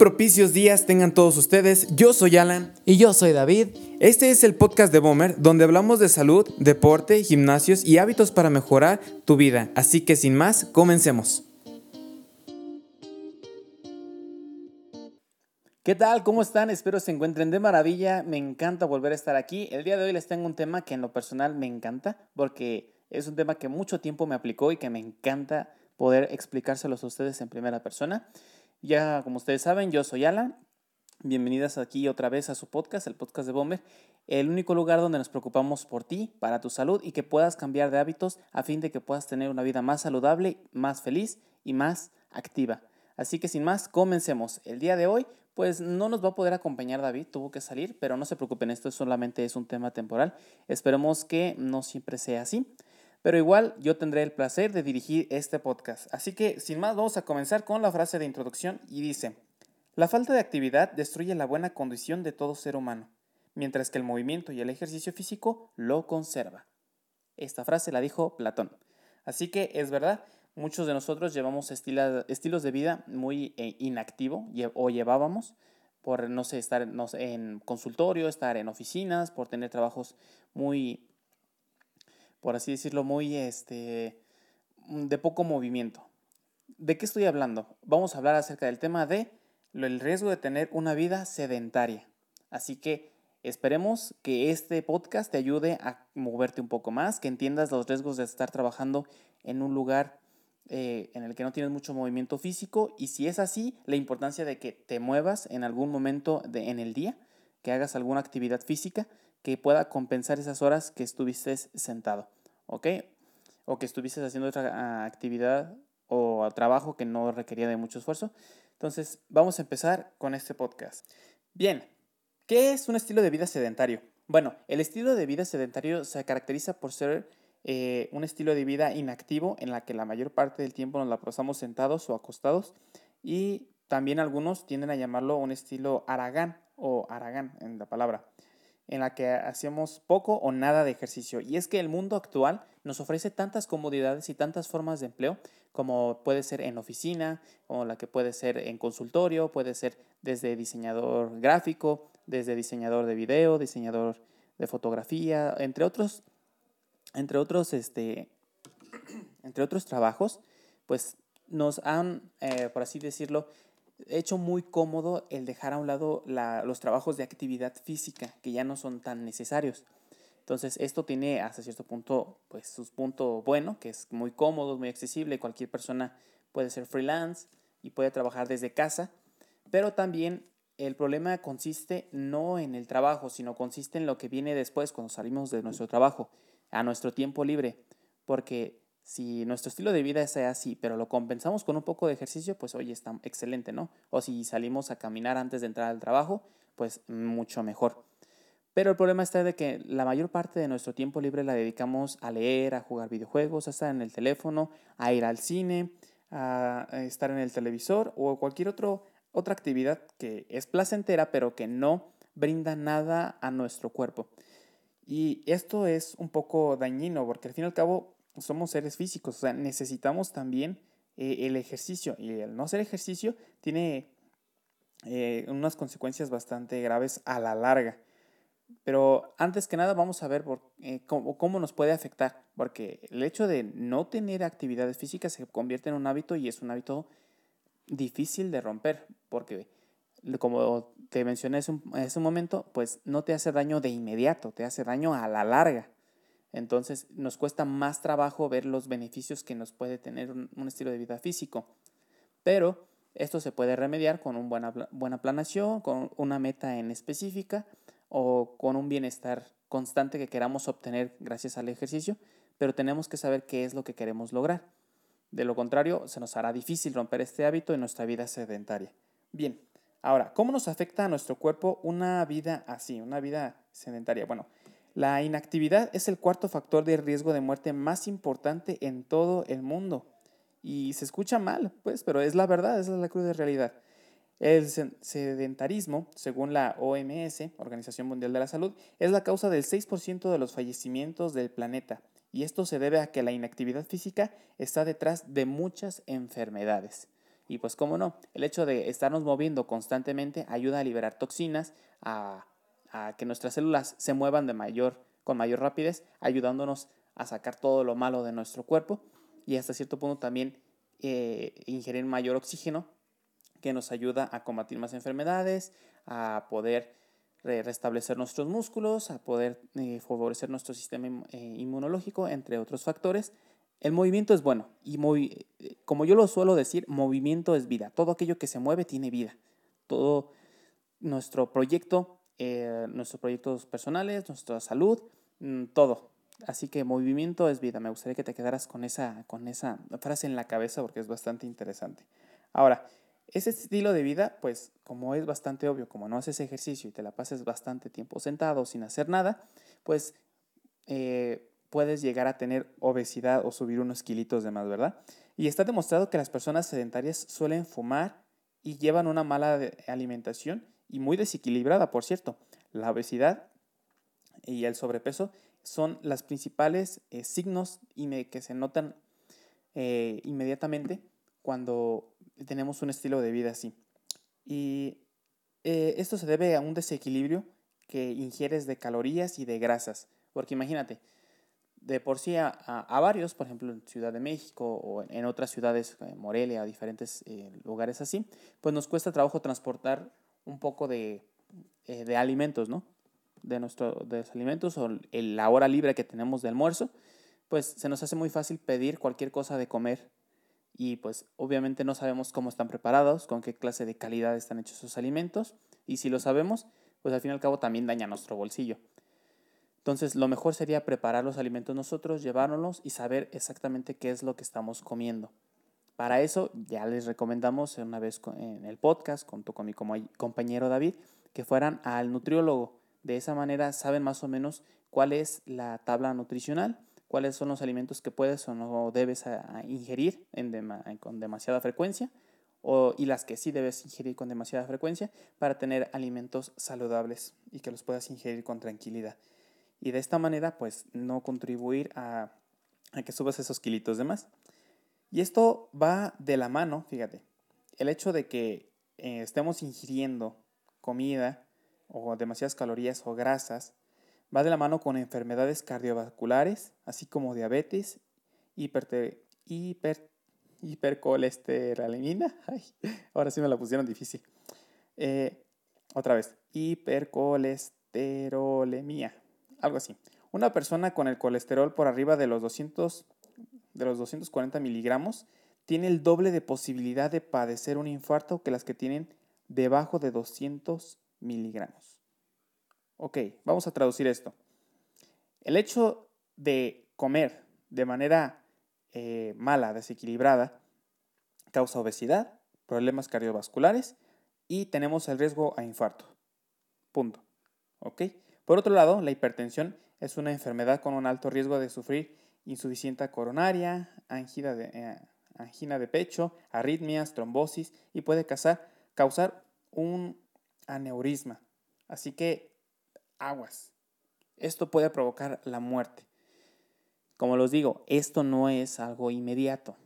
propicios días tengan todos ustedes. Yo soy Alan. Y yo soy David. Este es el podcast de Bomber, donde hablamos de salud, deporte, gimnasios y hábitos para mejorar tu vida. Así que sin más, comencemos. ¿Qué tal? ¿Cómo están? Espero se encuentren de maravilla. Me encanta volver a estar aquí. El día de hoy les tengo un tema que en lo personal me encanta porque es un tema que mucho tiempo me aplicó y que me encanta poder explicárselos a ustedes en primera persona. Ya como ustedes saben, yo soy Alan. Bienvenidas aquí otra vez a su podcast, el podcast de Bomber, el único lugar donde nos preocupamos por ti, para tu salud y que puedas cambiar de hábitos a fin de que puedas tener una vida más saludable, más feliz y más activa. Así que sin más, comencemos. El día de hoy, pues no nos va a poder acompañar David, tuvo que salir, pero no se preocupen, esto solamente es un tema temporal. Esperemos que no siempre sea así. Pero igual yo tendré el placer de dirigir este podcast. Así que sin más vamos a comenzar con la frase de introducción y dice, la falta de actividad destruye la buena condición de todo ser humano, mientras que el movimiento y el ejercicio físico lo conserva. Esta frase la dijo Platón. Así que es verdad, muchos de nosotros llevamos estilos de vida muy eh, inactivo o llevábamos por, no sé, estar en consultorio, estar en oficinas, por tener trabajos muy por así decirlo, muy este, mm, de poco movimiento. ¿De qué estoy hablando? Vamos a hablar acerca del tema de el riesgo de tener una vida sedentaria. Así que esperemos que este podcast te ayude a moverte un poco más, que entiendas los riesgos de estar trabajando en un lugar eh, en el que no tienes mucho movimiento físico y si es así, la importancia de que te muevas en algún momento de, en el día, que hagas alguna actividad física que pueda compensar esas horas que estuviste sentado, ¿ok? O que estuviste haciendo otra ah, actividad o trabajo que no requería de mucho esfuerzo. Entonces, vamos a empezar con este podcast. Bien, ¿qué es un estilo de vida sedentario? Bueno, el estilo de vida sedentario se caracteriza por ser eh, un estilo de vida inactivo en la que la mayor parte del tiempo nos la pasamos sentados o acostados y también algunos tienden a llamarlo un estilo aragán o aragán en la palabra en la que hacemos poco o nada de ejercicio. Y es que el mundo actual nos ofrece tantas comodidades y tantas formas de empleo como puede ser en oficina, como la que puede ser en consultorio, puede ser desde diseñador gráfico, desde diseñador de video, diseñador de fotografía, entre otros, entre otros, este, entre otros trabajos, pues nos han, eh, por así decirlo, hecho muy cómodo el dejar a un lado los trabajos de actividad física que ya no son tan necesarios. Entonces, esto tiene hasta cierto punto, pues, su punto bueno, que es muy cómodo, muy accesible. Cualquier persona puede ser freelance y puede trabajar desde casa. Pero también el problema consiste no en el trabajo, sino consiste en lo que viene después cuando salimos de nuestro trabajo, a nuestro tiempo libre. Porque si nuestro estilo de vida es así, pero lo compensamos con un poco de ejercicio, pues oye, está excelente, ¿no? O si salimos a caminar antes de entrar al trabajo, pues mucho mejor. Pero el problema está de que la mayor parte de nuestro tiempo libre la dedicamos a leer, a jugar videojuegos, a estar en el teléfono, a ir al cine, a estar en el televisor o cualquier otro, otra actividad que es placentera, pero que no brinda nada a nuestro cuerpo. Y esto es un poco dañino, porque al fin y al cabo somos seres físicos, o sea, necesitamos también eh, el ejercicio y el no hacer ejercicio tiene eh, unas consecuencias bastante graves a la larga. Pero antes que nada vamos a ver por, eh, cómo, cómo, nos puede afectar, porque el hecho de no tener actividades físicas se convierte en un hábito y es un hábito difícil de romper, porque como te mencioné en ese momento, pues no te hace daño de inmediato, te hace daño a la larga. Entonces nos cuesta más trabajo ver los beneficios que nos puede tener un, estilo de vida físico. Pero esto se puede remediar con una buena, buena planación, con una meta en específica o con un bienestar constante que queramos obtener gracias al ejercicio, pero tenemos que saber qué es lo que queremos lograr. De lo contrario, se nos hará difícil romper este hábito en nuestra vida sedentaria. Bien, ahora, ¿cómo nos afecta a nuestro cuerpo una vida así, una vida sedentaria? Bueno, la inactividad es el cuarto factor de riesgo de muerte más importante en todo el mundo. Y se escucha mal, pues, pero es la verdad, esa es la cruda realidad. El sedentarismo, según la OMS, Organización Mundial de la Salud, es la causa del 6% de los fallecimientos del planeta. Y esto se debe a que la inactividad física está detrás de muchas enfermedades. Y pues cómo no, el hecho de estarnos moviendo constantemente ayuda a liberar toxinas, a, a que nuestras células se muevan de mayor, con mayor rapidez, ayudándonos a sacar todo lo malo de nuestro cuerpo y hasta cierto punto también eh, ingerir mayor oxígeno que nos ayuda a combatir más enfermedades, a poder restablecer nuestros músculos, a poder eh, favorecer nuestro sistema eh, inmunológico, entre otros factores. El movimiento es bueno y como yo lo suelo decir, movimiento es vida. Todo aquello que se mueve tiene vida. Todo nuestro proyecto, nuestros proyectos personales, nuestra salud, mm, todo. Así que movimiento es vida. Me gustaría que te quedaras con esa, con esa frase en la cabeza porque es bastante interesante. Ahora, ese estilo de vida, pues como es bastante obvio, como no haces ejercicio y te la pases bastante tiempo sentado sin hacer nada, pues eh, puedes llegar a tener obesidad o subir unos kilitos de más, ¿verdad? Y está demostrado que las personas sedentarias suelen fumar y llevan una mala alimentación y muy desequilibrada, por cierto. La obesidad y el sobrepeso son las principales eh, signos que se notan eh, inmediatamente cuando tenemos un estilo de vida así. Y eh, esto se debe a un desequilibrio que ingieres de calorías y de grasas. Porque imagínate, de por sí a, varios, por ejemplo en Ciudad de México o en, otras ciudades, Morelia, diferentes lugares así, pues nos cuesta trabajo transportar un poco de, de alimentos, ¿no? de, nuestro, de los alimentos o la hora libre que tenemos de almuerzo, pues se nos hace muy fácil pedir cualquier cosa de comer y pues obviamente no sabemos cómo están preparados, con qué clase de calidad están hechos esos alimentos y si lo sabemos, pues al fin y al cabo también daña nuestro bolsillo. Entonces lo mejor sería preparar los alimentos nosotros, llevárnoslos y saber exactamente qué es lo que estamos comiendo. Para eso ya les recomendamos una vez en el podcast, junto con mi compañero David, que fueran al nutriólogo de esa manera saben más o menos cuál es la tabla nutricional, cuáles son los alimentos que puedes o no debes ingerir con demasiada frecuencia y las que sí debes ingerir con demasiada frecuencia para tener alimentos saludables y que los puedas ingerir con tranquilidad. Y de esta manera, pues, no contribuir a, que subas esos kilitos de más. Y esto va de la mano, fíjate, el hecho de que eh, estemos ingiriendo comida o demasiadas calorías o grasas, va de la mano con enfermedades cardiovasculares, así como diabetes, hiper, hiper, hipercolesterolemia. ahora sí me la pusieron difícil. Eh, otra vez, hipercolesterolemia, algo así. Una persona con el colesterol por arriba de los 200, de los 240 miligramos tiene el doble de posibilidad de padecer un infarto que las que tienen debajo de 200 miligramos. Ok, vamos a traducir esto. El hecho de comer de manera eh, mala, desequilibrada, causa obesidad, problemas cardiovasculares y tenemos el riesgo a infarto. Punto. ¿Ok? Por otro lado, la hipertensión es una enfermedad con un alto riesgo de sufrir insuficiencia coronaria, angina de, eh, angina de pecho, arritmias, trombosis y puede causar, causar un aneurisma. Así que aguas. Esto puede provocar la muerte. Como los digo, esto no es algo inmediato.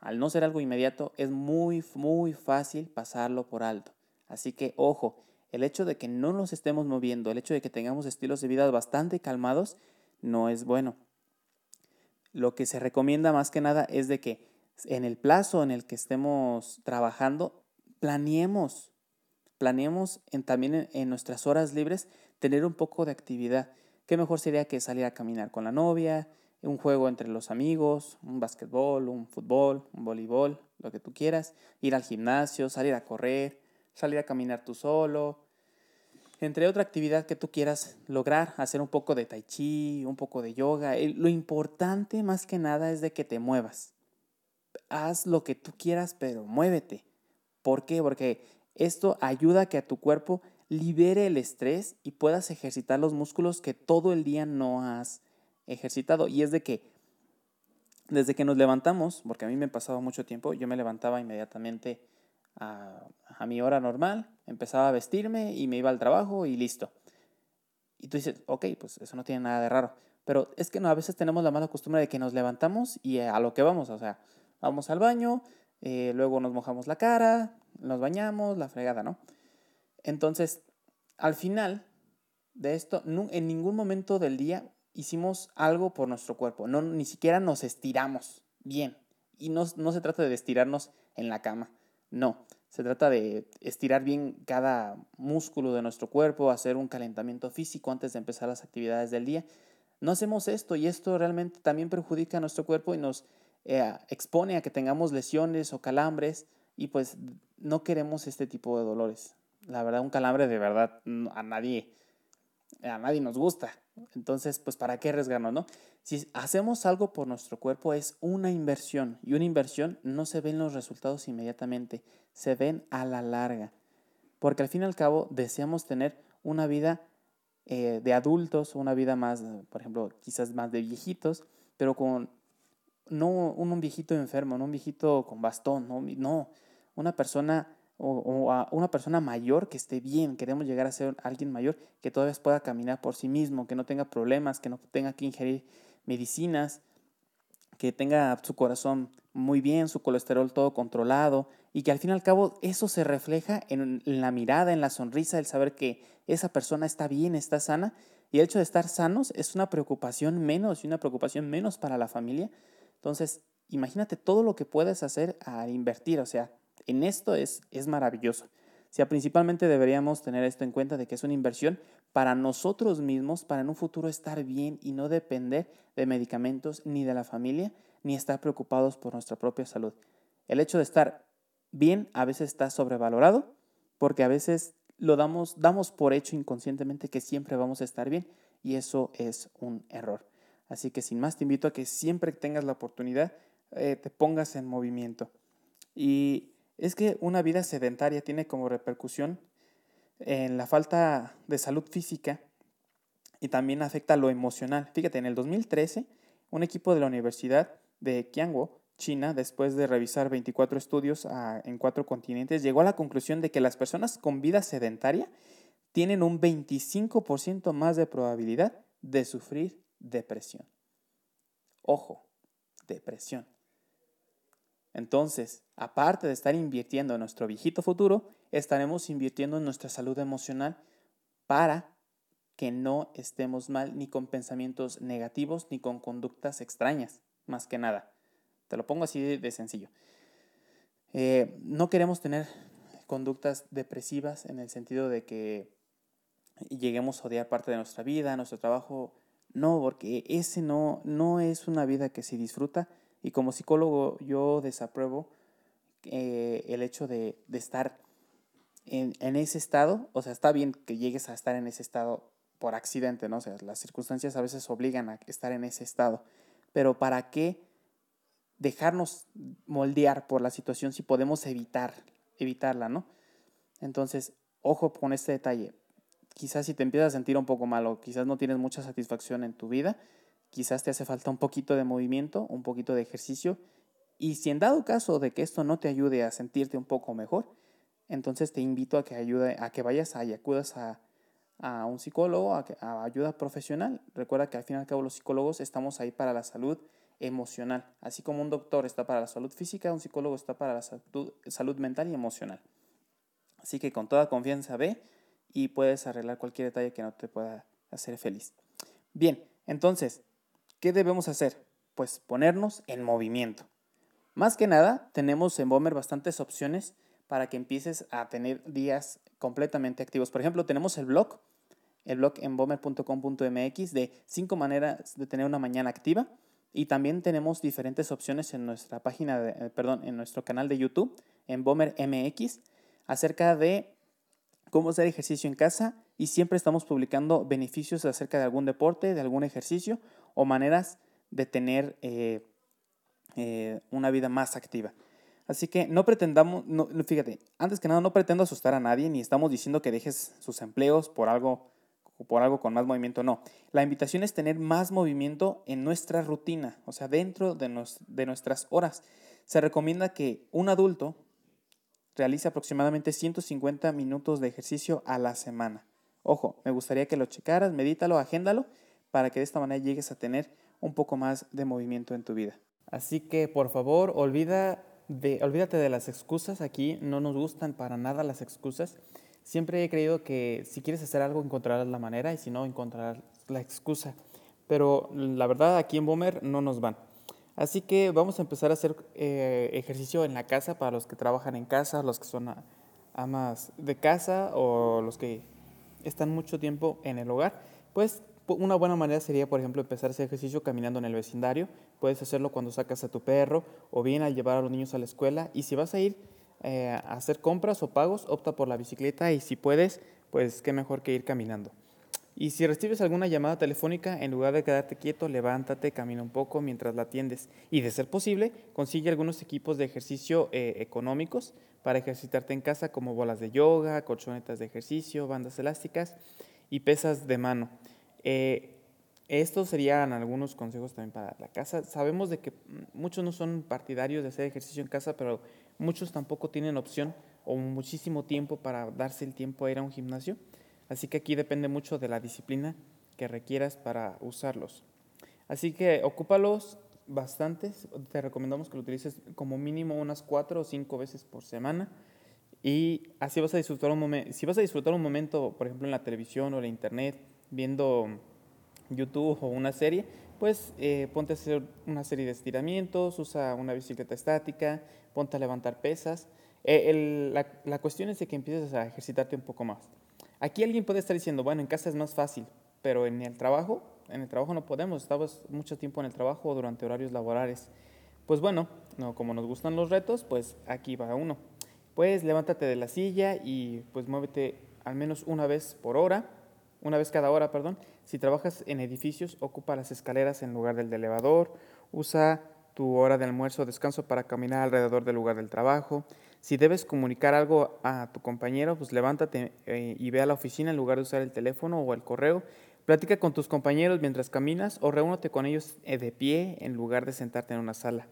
Al no ser algo inmediato, es muy, muy fácil pasarlo por alto. Así que, ojo, el hecho de que no nos estemos moviendo, el hecho de que tengamos estilos de vida bastante calmados, no es bueno. Lo que se recomienda más que nada es de que en el plazo en el que estemos trabajando, planeemos planeemos en, también en, nuestras horas libres tener un poco de actividad. ¿Qué mejor sería que salir a caminar con la novia, un juego entre los amigos, un básquetbol, un fútbol, un voleibol, lo que tú quieras, ir al gimnasio, salir a correr, salir a caminar tú solo, entre otra actividad que tú quieras lograr, hacer un poco de tai chi, un poco de yoga. Lo importante más que nada es de que te muevas. Haz lo que tú quieras, pero muévete. ¿Por qué? Porque esto ayuda a que a tu cuerpo libere el estrés y puedas ejercitar los músculos que todo el día no has ejercitado. Y es de que desde que nos levantamos, porque a mí me pasaba mucho tiempo, yo me levantaba inmediatamente a, a, mi hora normal, empezaba a vestirme y me iba al trabajo y listo. Y tú dices, ok, pues eso no tiene nada de raro. Pero es que no, a veces tenemos la mala costumbre de que nos levantamos y a lo que vamos, o sea, vamos al baño, eh, luego nos mojamos la cara, nos bañamos, la fregada, ¿no? Entonces, al final de esto, en ningún momento del día hicimos algo por nuestro cuerpo, no, ni siquiera nos estiramos bien. Y no, no se trata de estirarnos en la cama, no, se trata de estirar bien cada músculo de nuestro cuerpo, hacer un calentamiento físico antes de empezar las actividades del día. No hacemos esto y esto realmente también perjudica a nuestro cuerpo y nos eh, expone a que tengamos lesiones o calambres y pues no queremos este tipo de dolores. La verdad, un calambre de verdad a nadie, a nadie nos gusta. Entonces, pues ¿para qué arriesgarnos, no? Si hacemos algo por nuestro cuerpo es una inversión y una inversión no se ven los resultados inmediatamente, se ven a la larga. Porque al fin y al cabo deseamos tener una vida eh, de adultos, una vida más, por ejemplo, quizás más de viejitos, pero con no un, viejito enfermo, no un viejito con bastón, no, no una persona o, una persona mayor que esté bien, queremos llegar a ser alguien mayor que todavía pueda caminar por sí mismo, que no tenga problemas, que no tenga que ingerir medicinas, que tenga su corazón muy bien, su colesterol todo controlado y que al fin y al cabo eso se refleja en, la mirada, en la sonrisa, el saber que esa persona está bien, está sana y el hecho de estar sanos es una preocupación menos y una preocupación menos para la familia. Entonces, imagínate todo lo que puedes hacer al invertir, o sea, en esto es, es maravilloso. O principalmente deberíamos tener esto en cuenta de que es una inversión para nosotros mismos, para en un futuro estar bien y no depender de medicamentos ni de la familia, ni estar preocupados por nuestra propia salud. El hecho de estar bien a veces está sobrevalorado porque a veces lo damos, damos por hecho inconscientemente que siempre vamos a estar bien y eso es un error. Así que sin más te invito a que siempre que tengas la oportunidad eh, te pongas en movimiento. Y es que una vida sedentaria tiene como repercusión en la falta de salud física y también afecta lo emocional. Fíjate, en el 2013, un equipo de la Universidad de Qianguo, China, después de revisar 24 estudios en cuatro continentes, llegó a la conclusión de que las personas con vida sedentaria tienen un 25% más de probabilidad de sufrir depresión. Ojo, depresión. Entonces, aparte de estar invirtiendo en nuestro viejito futuro, estaremos invirtiendo en nuestra salud emocional para que no estemos mal ni con pensamientos negativos ni con conductas extrañas, más que nada. Te lo pongo así de, sencillo. Eh, no queremos tener conductas depresivas en el sentido de que lleguemos a odiar parte de nuestra vida, nuestro trabajo. No, porque ese no, no es una vida que se disfruta y como psicólogo yo desapruebo eh, el hecho de, estar en, ese estado. O sea, está bien que llegues a estar en ese estado por accidente, ¿no? O sea, las circunstancias a veces obligan a estar en ese estado. Pero ¿para qué dejarnos moldear por la situación si podemos evitar, evitarla, ¿no? Entonces, ojo con este detalle. Quizás si te empiezas a sentir un poco mal o quizás no tienes mucha satisfacción en tu vida, quizás te hace falta un poquito de movimiento, un poquito de ejercicio. Y si en dado caso de que esto no te ayude a sentirte un poco mejor, entonces te invito a que, ayude, a que vayas y acudas a, un psicólogo, a, a, ayuda profesional. Recuerda que al fin y al cabo los psicólogos estamos ahí para la salud emocional. Así como un doctor está para la salud física, un psicólogo está para la salud, salud mental y emocional. Así que con toda confianza ve y puedes arreglar cualquier detalle que no te pueda hacer feliz. Bien, entonces, ¿Qué debemos hacer? Pues ponernos en movimiento. Más que nada, tenemos en Bomber bastantes opciones para que empieces a tener días completamente activos. Por ejemplo, tenemos el blog, el blog en bomber.com.mx de cinco maneras de tener una mañana activa. Y también tenemos diferentes opciones en nuestra página, eh, perdón, en nuestro canal de YouTube, en Bomber MX, acerca de cómo hacer ejercicio en casa y siempre estamos publicando beneficios acerca de algún deporte, de algún ejercicio o maneras de tener eh, eh, una vida más activa. Así que no pretendamos, no, fíjate, antes que nada no pretendo asustar a nadie ni estamos diciendo que dejes sus empleos por algo, por algo con más movimiento, no. La invitación es tener más movimiento en nuestra rutina, o sea, dentro de, de nuestras horas. Se recomienda que un adulto realice aproximadamente 150 minutos de ejercicio a la semana. Ojo, me gustaría que lo checaras, medítalo, agéndalo para que de esta manera llegues a tener un poco más de movimiento en tu vida. Así que por favor, olvida de, olvídate de las excusas, aquí no nos gustan para nada las excusas. Siempre he creído que si quieres hacer algo encontrarás la manera y si no encontrarás la excusa. Pero la verdad aquí en Bomer no nos van. Así que vamos a empezar a hacer eh, ejercicio en la casa para los que trabajan en casa, los que son amas de casa o los que están mucho tiempo en el hogar. Pues una buena manera sería, por ejemplo, empezar ese ejercicio caminando en el vecindario. Puedes hacerlo cuando sacas a tu perro o bien al llevar a los niños a la escuela. Y si vas a ir eh, a hacer compras o pagos, opta por la bicicleta y si puedes, pues qué mejor que ir caminando. Y si recibes alguna llamada telefónica, en lugar de quedarte quieto, levántate, camina un poco mientras la atiendes. Y de ser posible, consigue algunos equipos de ejercicio eh, económicos para ejercitarte en casa, como bolas de yoga, colchonetas de ejercicio, bandas elásticas y pesas de mano. Eh, estos serían algunos consejos también para la casa. Sabemos de que muchos no son partidarios de hacer ejercicio en casa, pero muchos tampoco tienen opción o muchísimo tiempo para darse el tiempo a ir a un gimnasio. Así que aquí depende mucho de la disciplina que requieras para usarlos. Así que ocúpalos bastantes. Te recomendamos que lo utilices como mínimo unas cuatro o cinco veces por semana. Y así vas a disfrutar un momento. Si vas a disfrutar un momento, por ejemplo, en la televisión o en internet, viendo YouTube o una serie, pues eh, ponte a hacer una serie de estiramientos, usa una bicicleta estática, ponte a levantar pesas. Eh, la, cuestión es de que empieces a ejercitarte un poco más. Aquí alguien puede estar diciendo, bueno, en casa es más fácil, pero en el trabajo, en el trabajo no podemos, estamos mucho tiempo en el trabajo durante horarios laborales. Pues bueno, no, como nos gustan los retos, pues aquí va uno. Pues levántate de la silla y pues muévete al menos una vez por hora, una vez cada hora, perdón. Si trabajas en edificios, ocupa las escaleras en lugar del elevador, usa tu hora de almuerzo o descanso para caminar alrededor del lugar del trabajo. Si debes comunicar algo a tu compañero, pues levántate eh, y ve a la oficina en lugar de usar el teléfono o el correo. Platica con tus compañeros mientras caminas o reúnete con ellos eh, de pie en lugar de sentarte en una sala.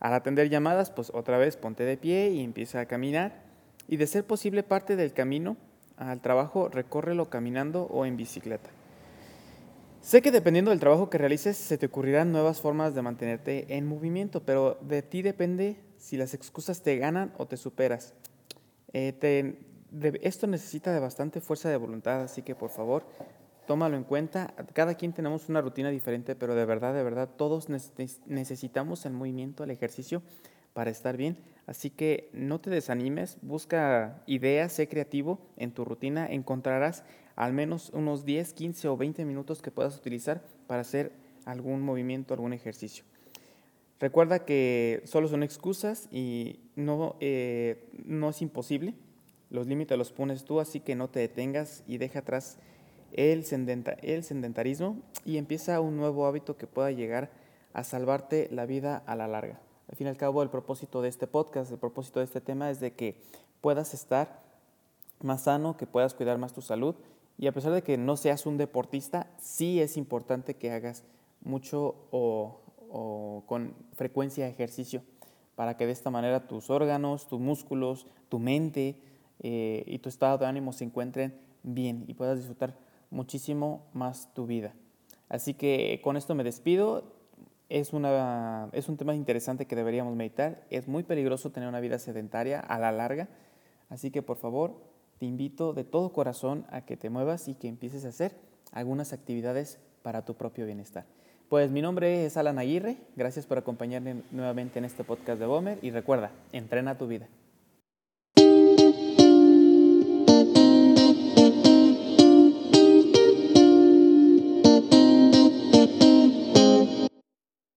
Al atender llamadas, pues otra vez ponte de pie y empieza a caminar. Y de ser posible parte del camino al trabajo, recórrelo caminando o en bicicleta. Sé que dependiendo del trabajo que realices, se te ocurrirán nuevas formas de mantenerte en movimiento, pero de ti depende si las excusas te ganan o te superas. Eh, esto necesita de bastante fuerza de voluntad, así que por favor, tómalo en cuenta. Cada quien tenemos una rutina diferente, pero de verdad, de verdad, todos necesitamos el movimiento, el ejercicio para estar bien. Así que no te desanimes, busca ideas, sé creativo en tu rutina, encontrarás al menos unos 10, 15 o 20 minutos que puedas utilizar para hacer algún movimiento, algún ejercicio. Recuerda que solo son excusas y no, eh, no es imposible. Los límites los pones tú, así que no te detengas y deja atrás el, el sedentarismo y empieza un nuevo hábito que pueda llegar a salvarte la vida a la larga. Al fin y al cabo, el propósito de este podcast, el propósito de este tema es de que puedas estar más sano, que puedas cuidar más tu salud y a pesar de que no seas un deportista, sí es importante que hagas mucho o con frecuencia ejercicio para que de esta manera tus órganos, tus músculos, tu mente eh, y tu estado de ánimo se encuentren bien y puedas disfrutar muchísimo más tu vida. Así que con esto me despido. Es, una, es un tema interesante que deberíamos meditar. Es muy peligroso tener una vida sedentaria a la larga. Así que por favor, te invito de todo corazón a que te muevas y que empieces a hacer algunas actividades para tu propio bienestar. Pues mi nombre es Alan Aguirre, gracias por acompañarme nuevamente en este podcast de Bomer y recuerda, entrena tu vida.